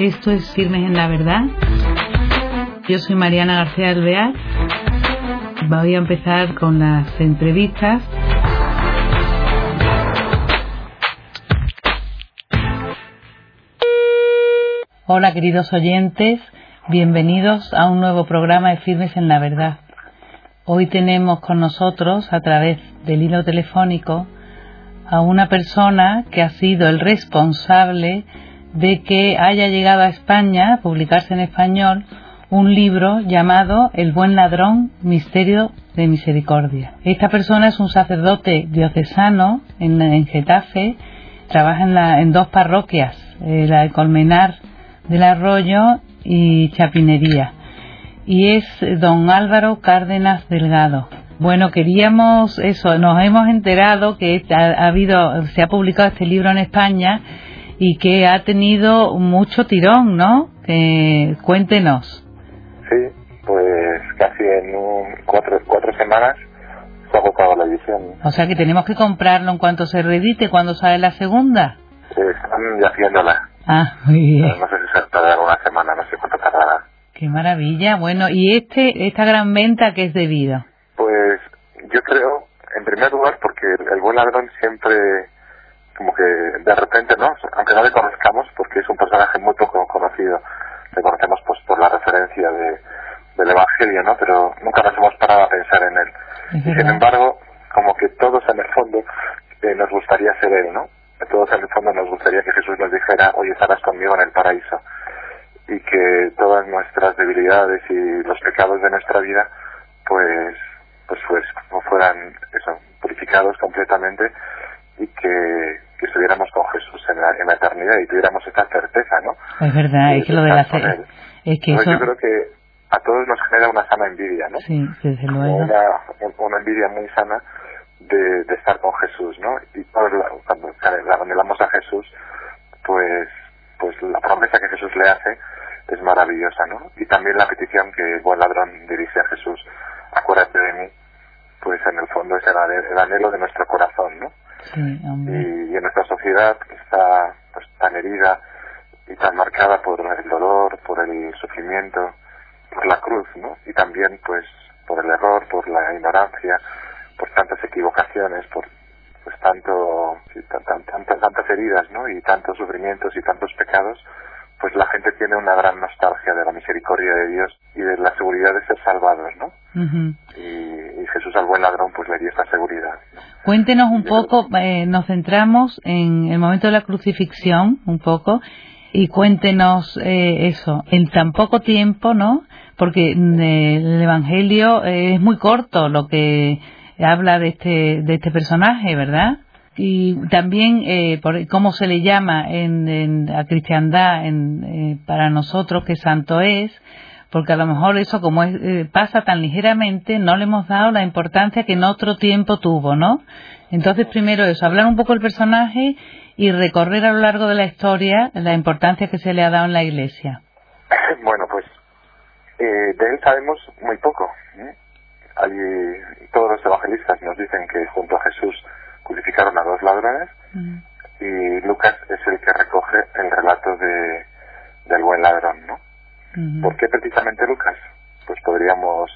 Esto es Firmes en la Verdad. Yo soy Mariana García Alvear. Voy a empezar con las entrevistas. Hola queridos oyentes, bienvenidos a un nuevo programa de Firmes en la Verdad. Hoy tenemos con nosotros, a través del hilo telefónico, a una persona que ha sido el responsable de que haya llegado a España, a publicarse en español, un libro llamado El buen ladrón, misterio de misericordia. Esta persona es un sacerdote diocesano en, Getafe, trabaja en, la, en dos parroquias, eh, la de Colmenar del Arroyo y Chapinería. Y es don Álvaro Cárdenas Delgado. Bueno, queríamos eso, nos hemos enterado que ha habido, se ha publicado este libro en España y que ha tenido mucho tirón, ¿no? cuéntenos. Sí, pues casi en cuatro, cuatro semanas se ha agotado la edición. O sea que tenemos que comprarlo en cuanto se reedite, cuando sale la segunda. Sí, están ya haciéndola. Ah, muy bien. No sé si se tardará una semana, no sé cuánto tardará. Qué maravilla. Bueno, ¿y este esta gran venta qué es debido? Pues yo creo, en primer lugar, porque el buen ladrón siempre como que de repente, ¿no? Aunque no le conozcamos, porque es un personaje muy poco conocido, le conocemos pues por la referencia de, del Evangelio, ¿no? Pero nunca nos hemos parado a pensar en él. Y sin embargo, como que todos en el fondo eh, nos gustaría ser él, ¿no? Todos en el fondo nos gustaría que Jesús nos dijera, oye, estarás conmigo en el paraíso. Y que todas nuestras debilidades y los pecados de nuestra vida, pues, pues, pues fueran eso, purificados completamente y que, que estuviéramos con Jesús en la, en la, eternidad y tuviéramos esta certeza, ¿no? Es verdad, es que lo de la fe, es que eso... Yo creo que a todos nos genera una sana envidia, ¿no? Sí, desde luego. Una, una envidia muy sana de, de, estar con Jesús, ¿no? Y cuando anhelamos a Jesús, pues, pues la promesa que Jesús le hace es maravillosa, ¿no? Y también la petición que el buen ladrón dirige a Jesús, acuérdate de mí, pues en el fondo es el anhelo de nuestro corazón, ¿no? Y, en nuestra sociedad que está pues, tan herida y tan marcada por el dolor, por el sufrimiento, por la cruz, ¿no? Y también, pues, por el error, por la ignorancia, por tantas equivocaciones, por pues tanto, tantas heridas, ¿no? Y tantos sufrimientos y tantos pecados, pues la gente tiene una gran nostalgia de la misericordia de Dios y de la seguridad de ser salvados, ¿no? y, Jesús al buen ladrón pues le dio esta seguridad. Cuéntenos un poco, eh, nos centramos en el momento de la crucifixión un poco y cuéntenos eh, eso, en tan poco tiempo, ¿no? Porque eh, el Evangelio es muy corto lo que habla de este, de este personaje, ¿verdad? y también eh, por cómo se le llama en, en a cristiandad en, eh, para nosotros que santo es porque a lo mejor eso como es, eh, pasa tan ligeramente no le hemos dado la importancia que en otro tiempo tuvo no entonces primero eso hablar un poco del personaje y recorrer a lo largo de la historia la importancia que se le ha dado en la iglesia. Bueno pues de él sabemos muy poco todos los evangelistas nos dicen que junto a Jesús crucificaron a dos ladrones y Lucas es el que recoge el relato de, del buen ladrón, ¿no? ¿Por qué precisamente Lucas? Pues podríamos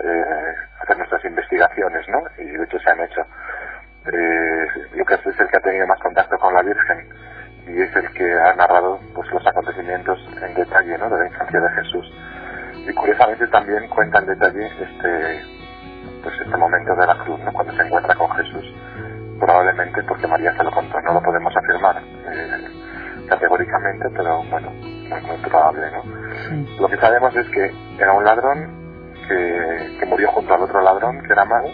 eh, hacer nuestras investigaciones, ¿no? Y de hecho se han hecho. Eh, Lucas es el que ha tenido más contacto con la Virgen y es el que ha narrado pues los acontecimientos en detalle, ¿no? De la infancia de Jesús. Y curiosamente también cuenta en detalle este pues este momento de la cruz, ¿no? Cuando se encuentra con Jesús probablemente porque María se lo contó, no lo podemos afirmar eh, categóricamente, pero bueno, es muy probable, ¿no? Lo que sabemos es que era un ladrón que, murió junto al otro ladrón, que era Mago,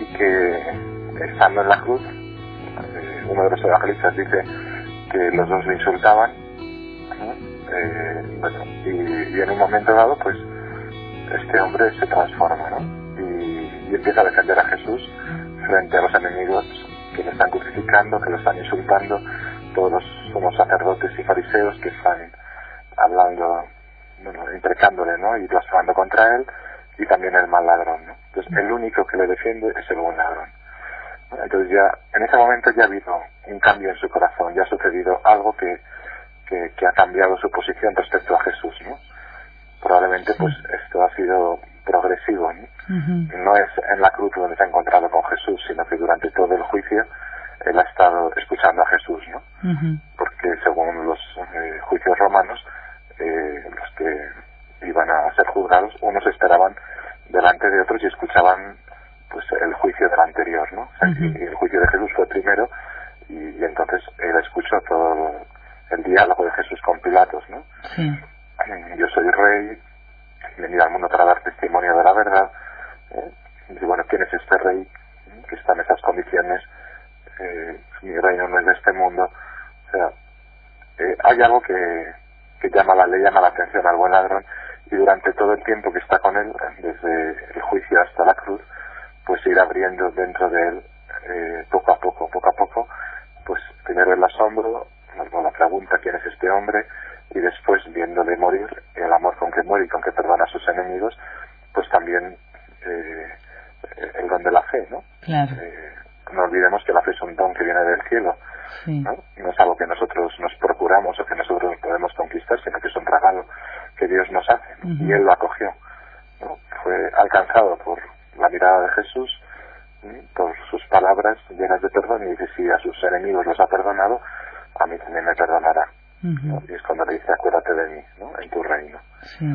y que estando en la cruz, eh, uno de los evangelistas dice que los dos le insultaban, eh, bueno, y, en un momento dado, pues, este hombre se transforma, ¿no? y empieza a defender a Jesús frente a los enemigos que le están crucificando, que lo están insultando, todos los somos sacerdotes y fariseos que están hablando, bueno, intercándole, ¿no? Y blasfemando contra él, y también el mal ladrón, ¿no? Entonces, el único que le defiende es el buen ladrón. Entonces ya, en ese momento ya ha habido un cambio en su corazón, ya ha sucedido algo que, que, que, ha cambiado su posición respecto a Jesús, ¿no? Probablemente pues esto ha sido progresivo, ¿no? No es en la cruz donde se ha encontrado con Jesús, sino que durante todo el juicio él ha estado escuchando a Jesús, ¿no? Porque según los eh, juicios romanos, eh, los que iban a ser juzgados, unos esperaban delante de otros y escuchaban pues el juicio del anterior, ¿no? y el juicio de Jesús fue primero y, entonces él escuchó todo el diálogo de Jesús con Pilatos, ¿no? Yo soy rey, he venido al mundo para dar testimonio de la verdad. ¿eh? Y bueno, ¿quién es este rey que está en esas condiciones? Eh, mi reino no es de este mundo. O sea, eh, hay algo que, que llama la ley, llama la atención al buen ladrón y durante todo el tiempo que está con él, desde el juicio hasta la cruz, pues ir abriendo dentro de él eh, poco a poco, poco a poco, pues primero el asombro, luego la pregunta quién es este hombre y después viéndole morir, el amor con que muere y con que perdona a sus enemigos, pues también eh, el don de la fe, ¿no? Claro. Eh, no olvidemos que la fe es un don que viene del cielo. ¿no? ¿no? es algo que nosotros nos procuramos o que nosotros sino que es un regalo que Dios nos hace. Y Él lo acogió. ¿no? Fue alcanzado por la mirada de Jesús, por sus palabras llenas de perdón, y dice, si a sus enemigos los ha perdonado, a mí también me perdonará. Y es cuando le dice, acuérdate de mí, ¿no? en tu reino. Sí.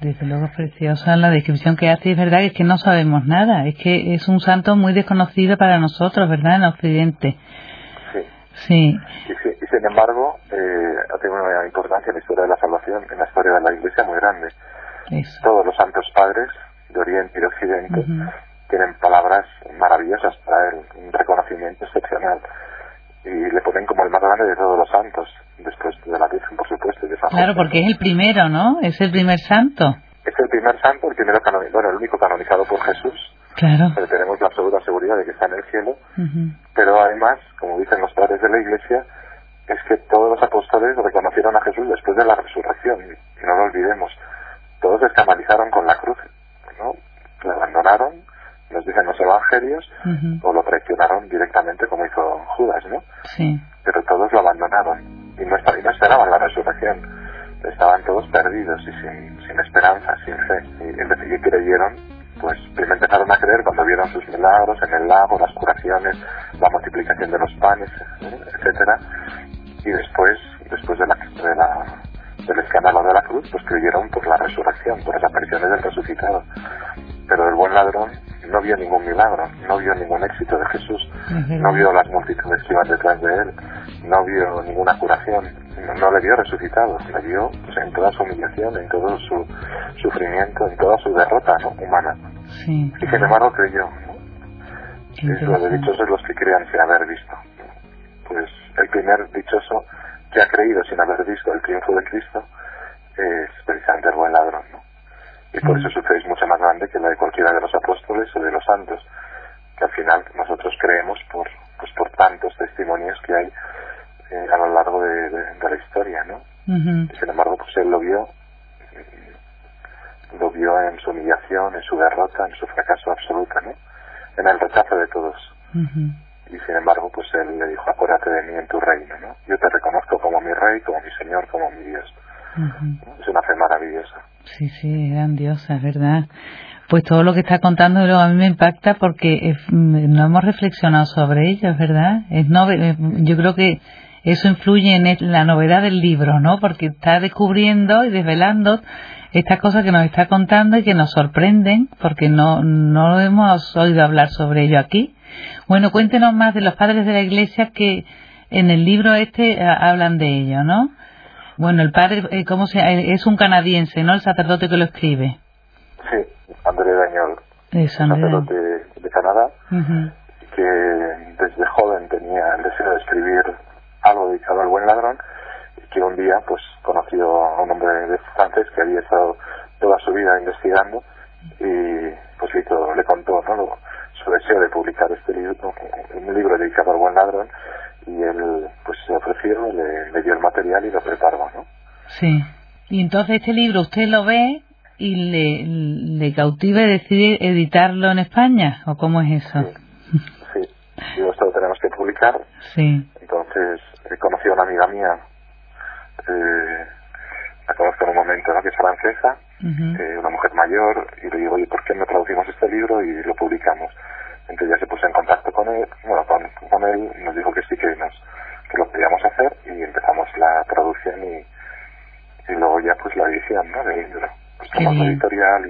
Desde luego es preciosa la descripción que hace, es verdad es que no sabemos nada, es que es un santo muy desconocido para nosotros, ¿verdad? En Occidente. Sí. Sí. Y, sin embargo, eh, ha tenido una importancia en la historia de la salvación, en la historia de la Iglesia muy grande. Todos los santos padres de Oriente y de Occidente tienen palabras maravillosas para él, un reconocimiento excepcional. Y le ponen como el más grande de todos los santos, después de la Virgen, por supuesto. de claro, porque es el primero, ¿no? Es el primer santo. Es el primer santo, el primero bueno, el único canonizado por Jesús. Claro. Pero tenemos la absoluta seguridad de que está en el cielo. Pero además, como dicen los padres de la Iglesia, es que todos los apóstoles reconocieron a Jesús después de la resurrección. Y no lo olvidemos. Todos escandalizaron con la cruz, ¿no? Le abandonaron, nos dicen los o lo traicionaron directamente como hizo Judas, ¿no? Sí. Pero todos lo abandonaron y no, y no esperaban la resurrección. Estaban todos perdidos y sin, sin esperanza, sin fe. Y, y creyeron, pues primero empezaron a creer cuando vieron sus milagros en el lago, las curaciones, la multiplicación de los panes, etcétera. Y después, después de la, de la del escándalo de la cruz, pues creyeron por la resurrección, por las apariciones del resucitado. Pero el buen ladrón no vio ningún milagro, no vio ningún éxito de Jesús, no vio las multitudes que iban detrás de él, no vio ninguna curación, no, le vio resucitado, le vio pues, en toda su humillación, en todo su sufrimiento, en toda su derrota humana. Y sin embargo creyó. Es lo de dichosos los que crean sin haber visto. Pues el primer dichoso que ha creído sin haber visto el triunfo de Cristo es precisamente el buen ladrón, ¿no? Y por eso su fe es mucho más grande que la de cualquiera de los apóstoles o de los santos, que al final nosotros creemos por, pues por tantos testimonios que hay eh, a lo largo de, la historia, ¿no? y sin embargo, pues él lo vio, lo vio en su humillación, en su derrota, en su fracaso absoluto, ¿no? En el rechazo de todos y sin embargo pues él le dijo acuérdate de mí en tu reino ¿no? yo te reconozco como mi rey como mi señor como mi dios es una fe maravillosa sí sí grandiosa es verdad pues todo lo que está contando a mí me impacta porque no hemos reflexionado sobre ello verdad es eh, yo creo que eso influye en la novedad del libro no porque está descubriendo y desvelando estas cosas que nos está contando y que nos sorprenden porque no no hemos oído hablar sobre ello aquí. Bueno, cuéntenos más de los padres de la Iglesia que en el libro este eh, hablan de ello, ¿no? Bueno, el padre, eh, ¿cómo se Es un canadiense, ¿no? El sacerdote que lo escribe. Sí, André Dañol. Es sacerdote de Canadá, que desde joven tenía el deseo de escribir algo dedicado al buen ladrón y que un día pues conoció a un hombre de francés que había estado toda su vida investigando y pues le contó ¿no? su deseo de publicar este libro, un libro dedicado al buen ladrón, y él pues se ofreció, le, dio el material y lo. Sí. Y entonces este libro usted lo ve y le, le cautiva y decide editarlo en España, ¿o cómo es eso? Sí, sí. esto lo tenemos que publicar. Sí. Entonces, he conocido a una amiga mía eh, la conozco en un momento, ¿no? Que es francesa, eh, una mujer mayor, y le digo, oye, ¿por qué no traducimos este libro y lo publicamos? Entonces ya se puso en contacto con él, bueno, con, él, nos dijo que sí, que, nos, que lo podíamos hacer, y empezamos la traducción y, y luego ya pues la edición, ¿no? Del libro. Pues tomamos la editorial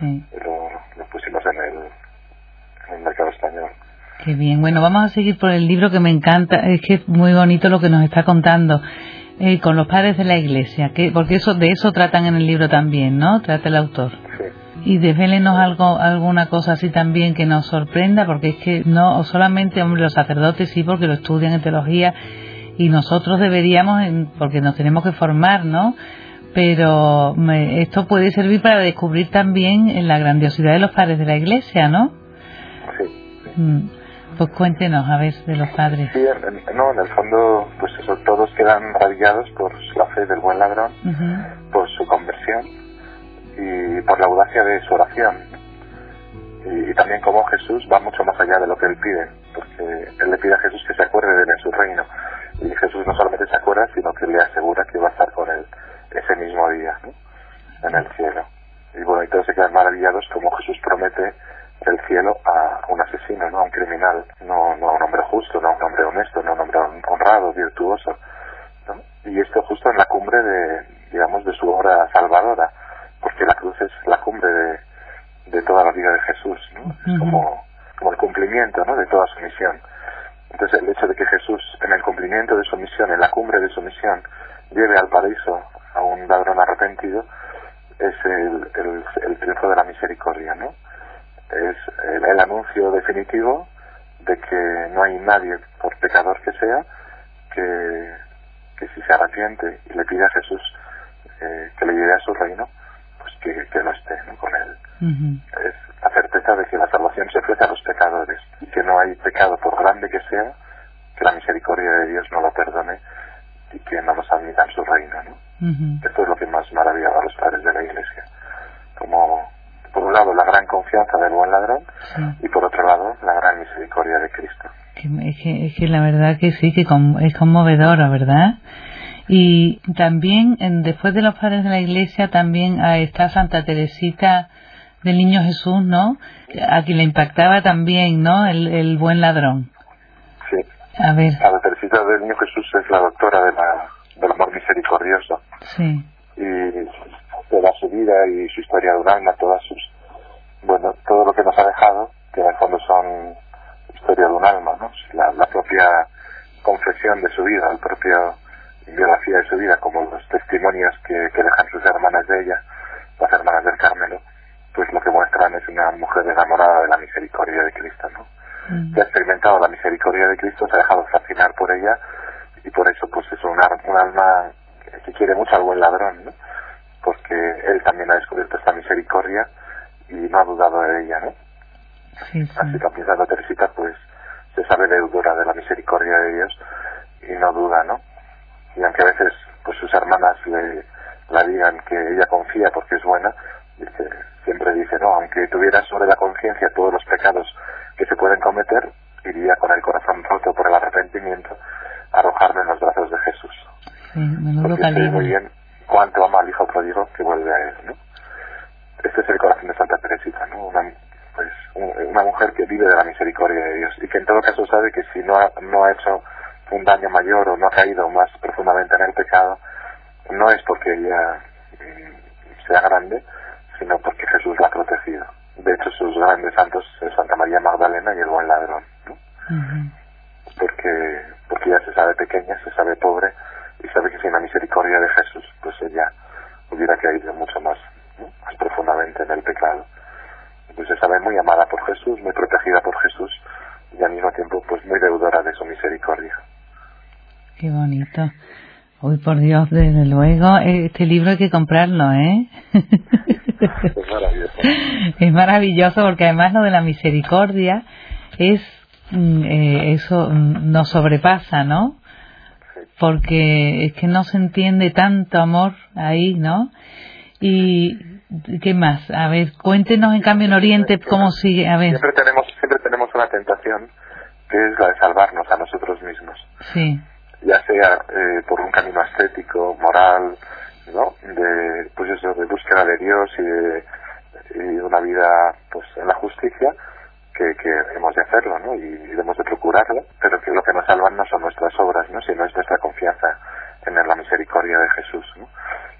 y, lo, lo, pusimos en el, en el mercado español. Qué bien. Bueno, vamos a seguir por el libro que me encanta. Es que es muy bonito lo que nos está contando. Eh, con los padres de la iglesia, que, porque eso de eso tratan en el libro también, ¿no? Trata el autor. Sí. Y desvélenos algo, alguna cosa así también que nos sorprenda, porque es que no solamente, hombre, los sacerdotes sí, porque lo estudian en teología, y nosotros deberíamos, porque nos tenemos que formar, ¿no? Pero esto puede servir para descubrir también la grandiosidad de los padres de la iglesia, ¿no? Sí. Mm. Pues cuéntenos, a ver, de los padres. Sí, no, en el fondo, pues eso, todos quedan maravillados por la fe del buen ladrón, por su conversión y por la audacia de su oración. Y, también como Jesús va mucho más allá de lo que él pide, porque él le pide a Jesús que se acuerde de él en su reino. Y Jesús no solamente se acuerda, sino que le asegura que va a estar con él ese mismo día, en el cielo. Y bueno, todos se quedan maravillados como Jesús promete el cielo a un asesino, ¿no? a un criminal, no, no a un hombre justo, no a un hombre honesto, no a un hombre honrado, virtuoso. Y esto justo en la cumbre de, digamos, de su obra salvadora, porque la cruz es la cumbre de, de toda la vida de Jesús, ¿no? Es como, como el cumplimiento ¿no? de toda su misión. Entonces el hecho de que Jesús, en el cumplimiento de su misión, en la cumbre de su misión, lleve al paraíso a un ladrón arrepentido, es el, el, el triunfo de la misericordia, ¿no? Es el, anuncio definitivo de que no hay nadie, por pecador que sea, que, que si se arrepiente y le pide a Jesús eh, que le lleve a su reino, pues que, que no esté con él. Es la certeza de que la salvación se ofrece a los pecadores y que no hay pecado, por grande que sea, que la misericordia de Dios no lo perdone y que no nos admita en su reino. Esto es lo que más maravillaba a los padres de la Iglesia. Como por un lado la gran confianza del buen ladrón y por otro lado la gran misericordia de Cristo. Es que, es que la verdad que sí, que es conmovedora, ¿verdad? Y también, después de los padres de la iglesia, también está Santa Teresita del Niño Jesús, ¿no? A quien le impactaba también, ¿no? El, buen ladrón. Sí. A ver. Santa Teresita del Niño Jesús es la doctora de la, del amor misericordioso. Sí. Y toda su vida y su historia de un alma, todas sus, bueno, todo lo que nos ha dejado, que en el fondo son historia de un alma, ¿no? La, propia confesión de su vida, la propia biografía de su vida, como los testimonios que, dejan sus hermanas de ella, las hermanas del Carmelo, pues lo que muestran es una mujer enamorada de la misericordia de Cristo, ¿no? Mm. Que ha experimentado la misericordia de Cristo, se ha dejado fascinar por ella y por eso pues es un, un alma que quiere mucho al buen ladrón, ¿no? Porque él también ha descubierto esta misericordia y no ha dudado de ella, ¿no? Sí, sí. Así también Santa Teresita, pues, se sabe deudora de la misericordia de Dios y no duda, ¿no? Y aunque a veces, pues, sus hermanas le, la digan que ella confía porque es buena, dice, siempre dice, no, aunque tuviera sobre la conciencia todos los pecados que se pueden cometer, iría con el corazón roto por el arrepentimiento a arrojarme en los brazos de Jesús. Sí, menudo muy bien cuánto ama al hijo pródigo que vuelve a él, ¿no? Este es el corazón de Santa Teresita, ¿no? Una, pues, una mujer que vive de la misericordia de Dios y que en todo caso sabe que si no ha, no ha hecho un daño mayor o no ha caído más profundamente en el pecado, no es porque ella mm, sea grande, sino porque Jesús la ha protegido. De hecho, sus grandes santos es Santa María Magdalena y el buen ladrón, ¿no? Porque, porque ella se sabe pequeña, se sabe pobre, y sabe que sin la misericordia de Jesús, pues ella hubiera caído mucho más, más profundamente en el pecado. Entonces sabe muy amada por Jesús, muy protegida por Jesús y al mismo tiempo pues muy deudora de su misericordia. Qué bonito. Uy, por Dios, desde luego, este libro hay que comprarlo, ¿eh? es maravilloso. Es maravilloso porque además lo de la misericordia es, mm, eh, eso mm, nos sobrepasa, ¿no? Porque es que no se entiende tanto amor ahí, ¿no? Y qué más, a ver, cuéntenos en cambio en Oriente cómo sigue, a ver. Siempre tenemos siempre tenemos una tentación que es la de salvarnos a nosotros mismos. Sí. Ya sea eh, por un camino estético, moral, ¿no? De, pues eso, de búsqueda de Dios y de, una vida, pues, en la justicia, que, que hemos de hacerlo, ¿no? Y debemos de procurarlo, pero que lo que nos salvan no son nuestras obras, ¿no? Sino es nuestra confianza en la misericordia de Jesús, ¿no?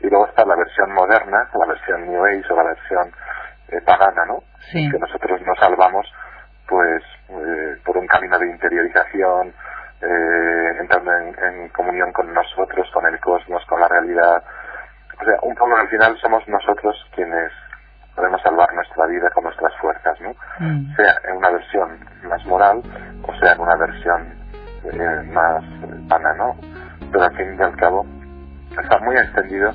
Y luego está la versión moderna, la versión New Age o la versión eh, pagana, ¿no? Que nosotros nos salvamos, pues, eh, por un camino de interiorización, eh, entrando en, comunión con nosotros, con el cosmos, con la realidad. O sea, un poco al final somos nosotros quienes podemos salvar nuestra vida con nuestras fuerzas, ¿no? Mm. Sea en una versión más moral o sea en una versión eh, más vana, ¿no? Pero al fin y al cabo está muy extendido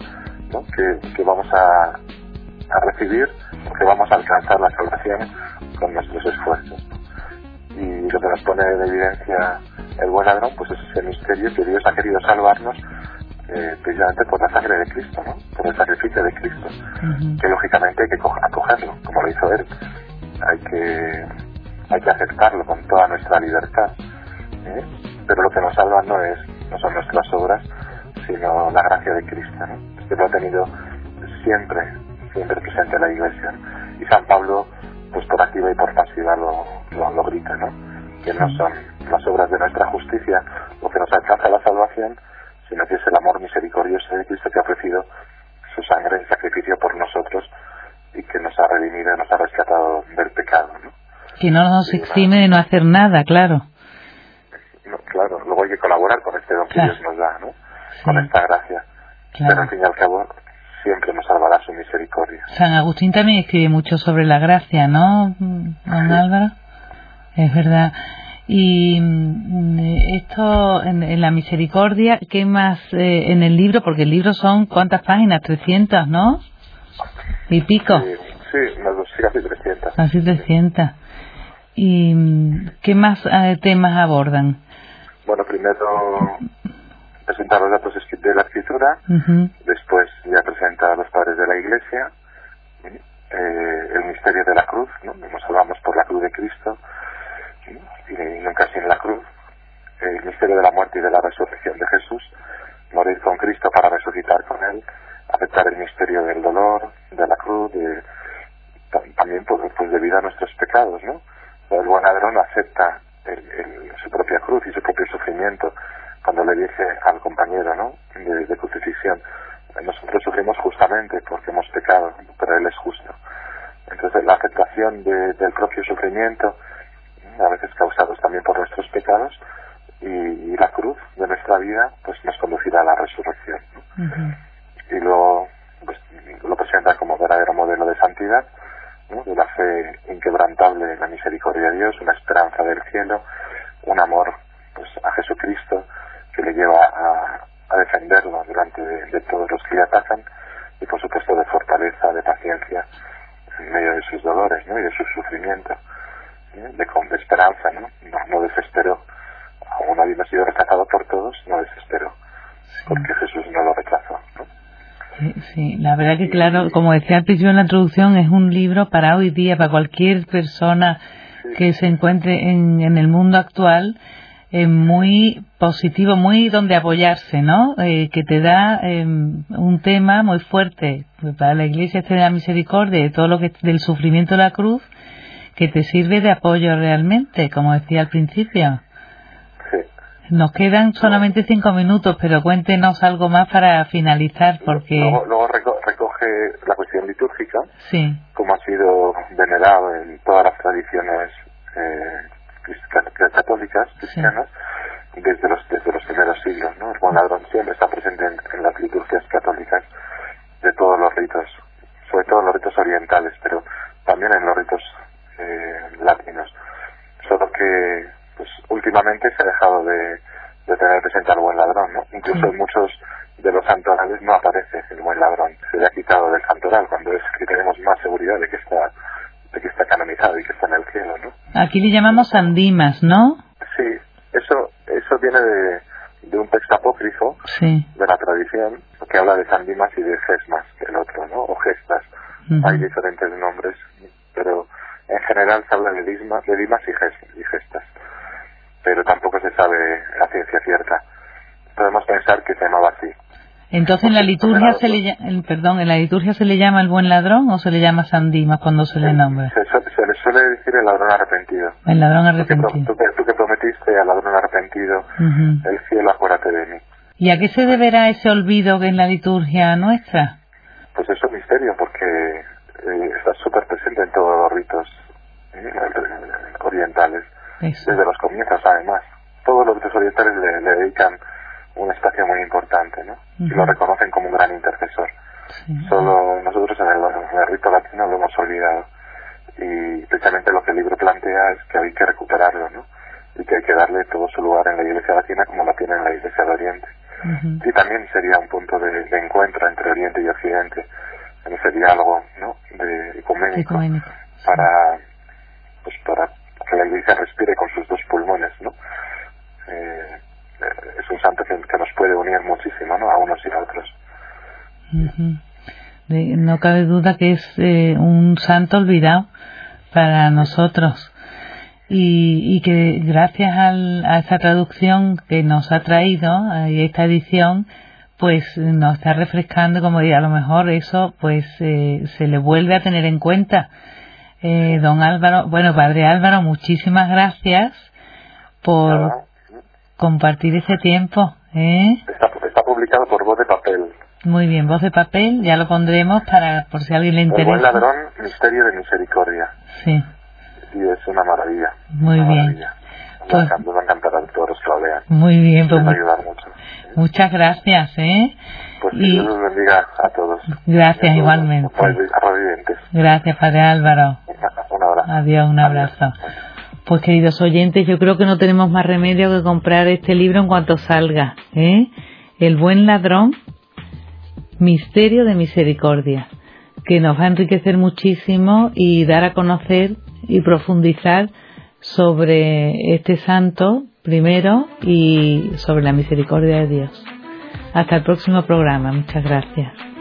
¿no? que, vamos a, a recibir, que vamos a alcanzar la salvación con nuestros esfuerzos. Y lo que nos pone en evidencia el buen ladrón, pues es ese misterio que Dios ha querido salvarnos eh, precisamente por la sangre de Cristo, ¿no? por el sacrificio de Cristo, que lógicamente hay que acogerlo, como lo hizo Él. Hay que, hay que aceptarlo con toda nuestra libertad. ¿eh? Pero lo que nos salva no, es, no son nuestras obras, sino la gracia de Cristo. ¿no? Que lo ha tenido siempre, siempre presente en la Iglesia. Y San Pablo, pues por activa y por pasiva lo, lo, lo grita, ¿no? que no son las obras de nuestra justicia lo que nos alcanza la salvación, sino que es el amor misericordioso de Cristo que ha ofrecido su sangre en sacrificio por nosotros y que nos ha redimido nos ha rescatado del pecado. ¿no? Que no nos exime de no hacer nada, claro. claro, luego hay que colaborar con este don que Dios nos da, ¿no? con esta gracia. Pero al fin y al cabo siempre nos salvará su misericordia. San Agustín también escribe mucho sobre la gracia, ¿no, don Álvaro? Es verdad. Y mm, esto en, la misericordia, ¿qué más eh, en el libro? Porque el libro son, ¿cuántas páginas? 300, ¿no? Y pico. Sí, casi 300. Casi 300. ¿Y mm, qué más eh, temas abordan? Bueno, primero presentar los datos de la escritura, después ya presenta a los padres de la iglesia, eh, el misterio de la cruz, ¿no? Nos hablamos por la cruz de Cristo, y nunca sin la cruz, el misterio de la muerte y de la resurrección de Jesús, morir con Cristo para resucitar con Él, aceptar el misterio del dolor, de la cruz, de, también pues, pues, debido a nuestros pecados, ¿no? El buen ladrón acepta su propia cruz y su propio sufrimiento cuando le dice al compañero, ¿no? De, crucifixión, nosotros sufrimos justamente porque hemos pecado, pero Él es justo. Entonces la aceptación del propio sufrimiento a veces causados también por nuestros pecados, y, la cruz de nuestra vida pues nos conducirá a la resurrección. Y luego pues, lo presenta como verdadero modelo de santidad, de una fe inquebrantable en la misericordia de Dios, una esperanza del cielo, un amor pues, a Jesucristo que le lleva a, defenderlo delante de, todos los que le atacan y por supuesto de fortaleza, de paciencia en medio de sus dolores ¿no? y de su sufrimiento de, con esperanza, ¿no? ¿no? desesperó. Aún habiendo sido rechazado por todos, no desesperó, porque Jesús no lo rechazó. Sí, sí, la verdad que claro, como decía al principio en la introducción, es un libro para hoy día, para cualquier persona que se encuentre en, en el mundo actual, eh, muy positivo, muy donde apoyarse, ¿no? Eh, que te da eh, un tema muy fuerte para la Iglesia este de la misericordia, de todo lo que del sufrimiento de la cruz, que te sirve de apoyo realmente, como decía al principio. Sí. Nos quedan solamente cinco minutos, pero cuéntenos algo más para finalizar, porque... Luego, recoge la cuestión litúrgica, sí. como ha sido venerado en todas las tradiciones eh, católicas, cristianas, desde, los, desde los primeros siglos. ¿no? El buen ladrón siempre está presente en las liturgias católicas de todos los ritos, sobre todo en los ritos orientales, pero también en los ritos eh, latinos. Solo que pues últimamente se ha dejado de, tener presente al buen ladrón, ¿no? Incluso en muchos de los santorales no aparece el buen ladrón. Se le ha quitado del santoral cuando es que tenemos más seguridad de que está de que está canonizado y que está en el cielo, ¿no? Aquí le llamamos Sandimas, ¿no? Sí, eso eso viene de, de un texto de la tradición que habla de Sandimas y de Gesmas, el otro, ¿no? O Gestas. Hay diferentes nombres, pero en general se habla de, dimas, de dimas y, gestas, pero tampoco se sabe la ciencia cierta. De todas que se llamaba así. Entonces en la liturgia se le perdón, en la liturgia se le llama el buen ladrón o se le llama San Dimas cuando se le nombra. Se, le suele decir el ladrón arrepentido. El ladrón arrepentido. Tú que, prometiste al ladrón arrepentido el cielo acuérdate de mí. ¿Y a qué se deberá ese olvido en la liturgia nuestra? Pues es misterio porque eh, está súper presente en todos los ritos eh, orientales. Desde los comienzos además. Todos los ritos orientales le dedican un espacio muy importante, ¿no? Y lo reconocen como un gran intercesor. Solo nosotros en el, rito latino lo hemos olvidado. Y precisamente lo que el libro plantea es que hay que recuperarlo, ¿no? Y que hay que darle todo su lugar en la Iglesia latina como lo tiene en la Iglesia de Oriente. También sería un punto de, encuentro entre Oriente y Occidente, en ese diálogo, ¿no? De ecuménico, para, pues para que la Iglesia respire con sus dos pulmones, ¿no? Eh, es un santo que, nos puede unir muchísimo, ¿no? A unos y a otros. No cabe duda que es eh, un santo olvidado para nosotros y, y que gracias a esa traducción que nos ha traído y esta edición pues nos está refrescando como diría a lo mejor eso pues eh, se le vuelve a tener en cuenta eh, don Álvaro bueno padre Álvaro muchísimas gracias por compartir ese tiempo. ¿eh? Está, publicado por Voz de Papel. Muy bien, Voz de Papel, ya lo pondremos para por si a alguien le interesa. El buen ladrón, misterio de misericordia. Sí. Y es una maravilla. Muy bien. Pues, va a encantar a todos los que lo vean. Muy bien, pues. ayudar mucho. Muchas gracias, ¿eh? Pues y... Dios los bendiga a todos. Gracias, igualmente. Gracias, Padre Álvaro. Un abrazo. Adiós, un abrazo. Pues queridos oyentes, yo creo que no tenemos más remedio que comprar este libro en cuanto salga. ¿eh? El buen ladrón, misterio de misericordia, que nos va a enriquecer muchísimo y dar a conocer y profundizar sobre este santo primero y sobre la misericordia de Dios. Hasta el próximo programa. Muchas gracias.